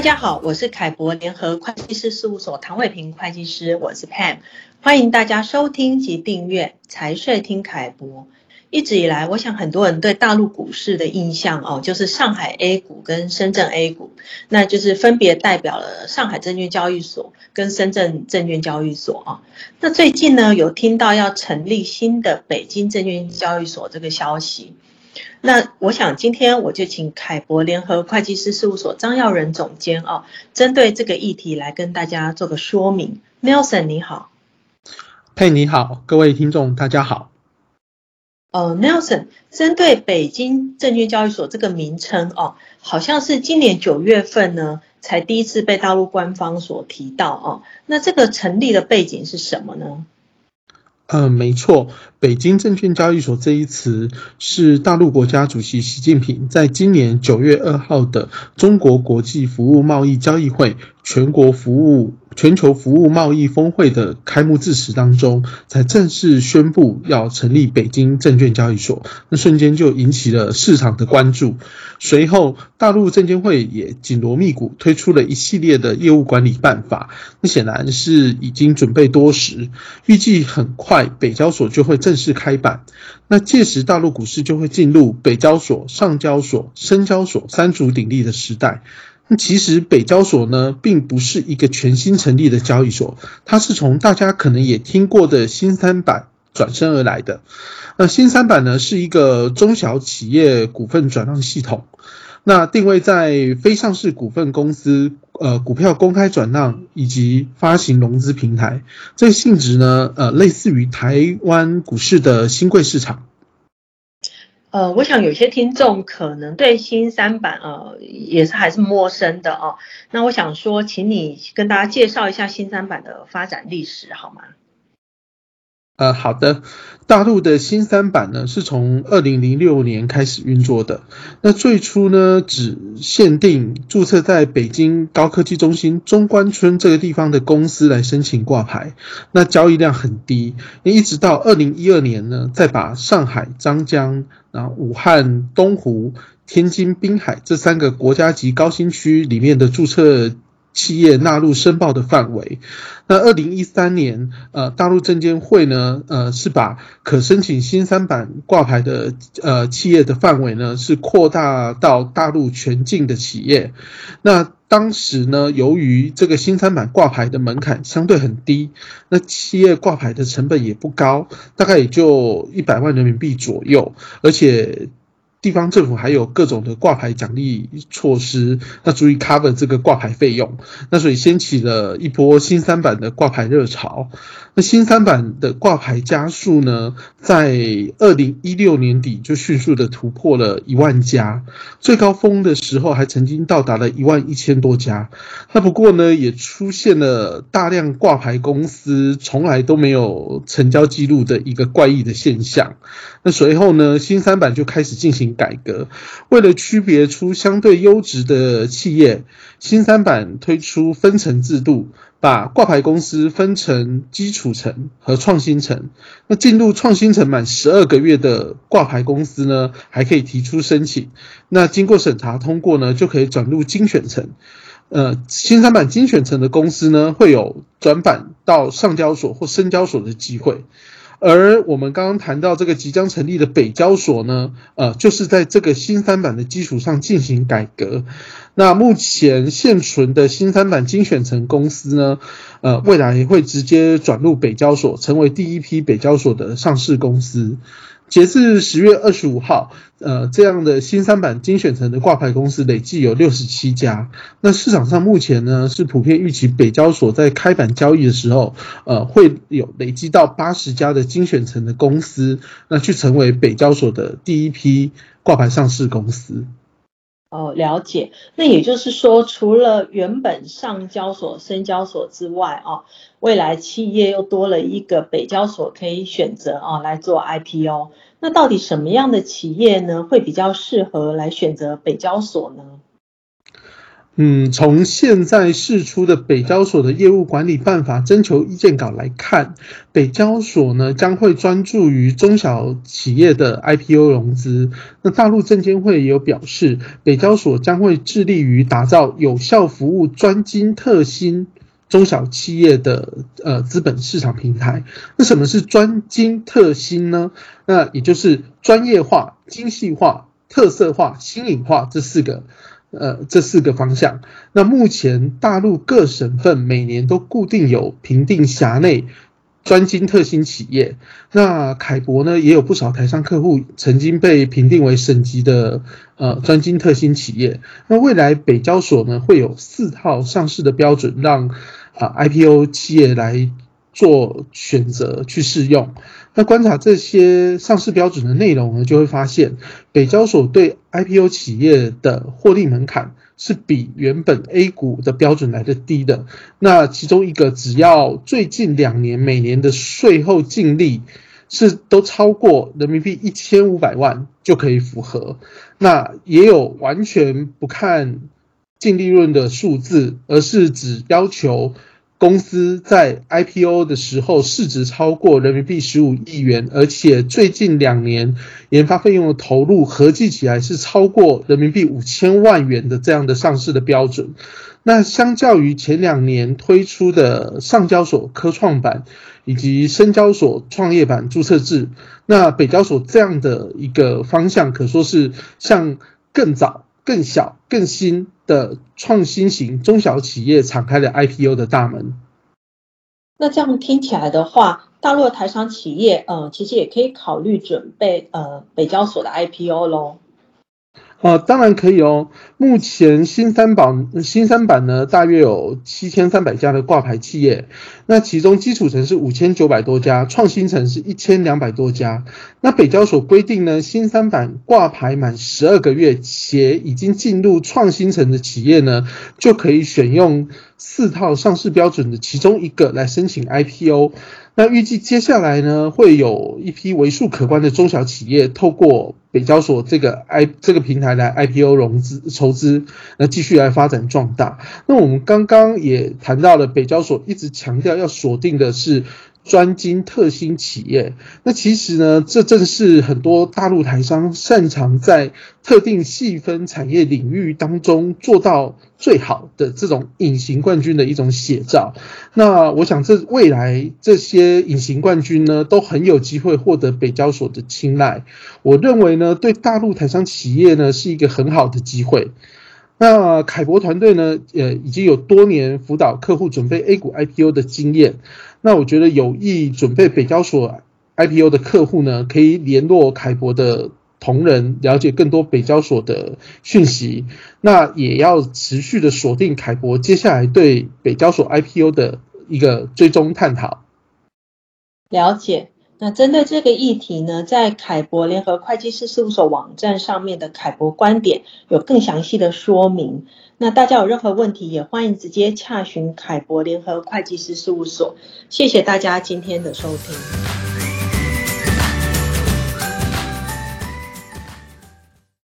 大家好，我是凯博联合会计师事务所唐伟平会计师，我是 Pam，欢迎大家收听及订阅财税听凯博。一直以来，我想很多人对大陆股市的印象哦，就是上海 A 股跟深圳 A 股，那就是分别代表了上海证券交易所跟深圳证券交易所啊。那最近呢，有听到要成立新的北京证券交易所这个消息。那我想今天我就请凯博联合会计师事务所张耀仁总监哦，针对这个议题来跟大家做个说明。Nelson 你好，佩你好，各位听众大家好。呃，Nelson，针对北京证券交易所这个名称哦，好像是今年九月份呢才第一次被大陆官方所提到哦。那这个成立的背景是什么呢？嗯、没错，北京证券交易所这一词是大陆国家主席习近平在今年九月二号的中国国际服务贸易交易会全国服务全球服务贸易峰会的开幕致辞当中，才正式宣布要成立北京证券交易所，那瞬间就引起了市场的关注。随后，大陆证监会也紧锣密鼓推出了一系列的业务管理办法，那显然是已经准备多时，预计很快北交所就会正式开板。那届时，大陆股市就会进入北交所、上交所、深交所三足鼎立的时代。那其实北交所呢，并不是一个全新成立的交易所，它是从大家可能也听过的新三板转身而来的。那新三板呢，是一个中小企业股份转让系统，那定位在非上市股份公司呃股票公开转让以及发行融资平台。这个性质呢，呃，类似于台湾股市的新柜市场。呃，我想有些听众可能对新三板呃也是还是陌生的哦。那我想说，请你跟大家介绍一下新三板的发展历史好吗？呃，好的。大陆的新三板呢，是从二零零六年开始运作的。那最初呢，只限定注册在北京高科技中心中关村这个地方的公司来申请挂牌，那交易量很低。一直到二零一二年呢，再把上海、张江、然后武汉、东湖、天津、滨海这三个国家级高新区里面的注册。企业纳入申报的范围。那二零一三年，呃，大陆证监会呢，呃，是把可申请新三板挂牌的呃企业的范围呢，是扩大到大陆全境的企业。那当时呢，由于这个新三板挂牌的门槛相对很低，那企业挂牌的成本也不高，大概也就一百万人民币左右，而且。地方政府还有各种的挂牌奖励措施，那足以 cover 这个挂牌费用，那所以掀起了一波新三板的挂牌热潮。那新三板的挂牌家数呢，在二零一六年底就迅速的突破了一万家，最高峰的时候还曾经到达了一万一千多家。那不过呢，也出现了大量挂牌公司从来都没有成交记录的一个怪异的现象。那随后呢，新三板就开始进行。改革，为了区别出相对优质的企业，新三板推出分层制度，把挂牌公司分成基础层和创新层。那进入创新层满十二个月的挂牌公司呢，还可以提出申请。那经过审查通过呢，就可以转入精选层。呃，新三板精选层的公司呢，会有转板到上交所或深交所的机会。而我们刚刚谈到这个即将成立的北交所呢，呃，就是在这个新三板的基础上进行改革。那目前现存的新三板精选层公司呢，呃，未来会直接转入北交所，成为第一批北交所的上市公司。截至十月二十五号，呃，这样的新三板精选层的挂牌公司累计有六十七家。那市场上目前呢，是普遍预期北交所在开板交易的时候，呃，会有累积到八十家的精选层的公司，那去成为北交所的第一批挂牌上市公司。哦，了解。那也就是说，除了原本上交所、深交所之外，哦，未来企业又多了一个北交所可以选择啊，来做 IPO。那到底什么样的企业呢，会比较适合来选择北交所呢？嗯，从现在释出的北交所的业务管理办法征求意见稿来看，北交所呢将会专注于中小企业的 IPO 融资。那大陆证监会也有表示，北交所将会致力于打造有效服务专精特新中小企业的呃资本市场平台。那什么是专精特新呢？那也就是专业化、精细化、特色化、新颖化这四个。呃，这四个方向。那目前大陆各省份每年都固定有评定辖内专精特新企业。那凯博呢，也有不少台商客户曾经被评定为省级的呃专精特新企业。那未来北交所呢，会有四套上市的标准，让啊、IPO 企业来做选择去试用。那观察这些上市标准的内容呢，就会发现北交所对 IPO 企业的获利门槛是比原本 A 股的标准来得低的。那其中一个，只要最近两年每年的税后净利是都超过人民币一千五百万就可以符合。那也有完全不看净利润的数字，而是只要求。公司在 IPO 的时候市值超过人民币十五亿元，而且最近两年研发费用的投入合计起来是超过人民币五千万元的这样的上市的标准。那相较于前两年推出的上交所科创板以及深交所创业板注册制，那北交所这样的一个方向可说是向更早。更小、更新的创新型中小企业敞开了 IPO 的大门。那这样听起来的话，大陆的台商企业，呃，其实也可以考虑准备呃北交所的 IPO 喽。啊，当然可以哦。目前新三板新三板呢，大约有七千三百家的挂牌企业，那其中基础层是五千九百多家，创新层是一千两百多家。那北交所规定呢，新三板挂牌满十二个月且已经进入创新层的企业呢，就可以选用四套上市标准的其中一个来申请 IPO。那预计接下来呢，会有一批为数可观的中小企业透过北交所这个 I 这个平台来 IPO 融资筹资，那继续来发展壮大。那我们刚刚也谈到了北交所一直强调要锁定的是。专精特新企业，那其实呢，这正是很多大陆台商擅长在特定细分产业领域当中做到最好的这种隐形冠军的一种写照。那我想，这未来这些隐形冠军呢，都很有机会获得北交所的青睐。我认为呢，对大陆台商企业呢，是一个很好的机会。那凯博团队呢，呃，已经有多年辅导客户准备 A 股 IPO 的经验。那我觉得有意准备北交所 IPO 的客户呢，可以联络凯博的同仁，了解更多北交所的讯息。那也要持续的锁定凯博接下来对北交所 IPO 的一个追踪探讨。了解。那针对这个议题呢，在凯博联合会计师事务所网站上面的凯博观点有更详细的说明。那大家有任何问题，也欢迎直接洽询凯博联合会计师事务所。谢谢大家今天的收听。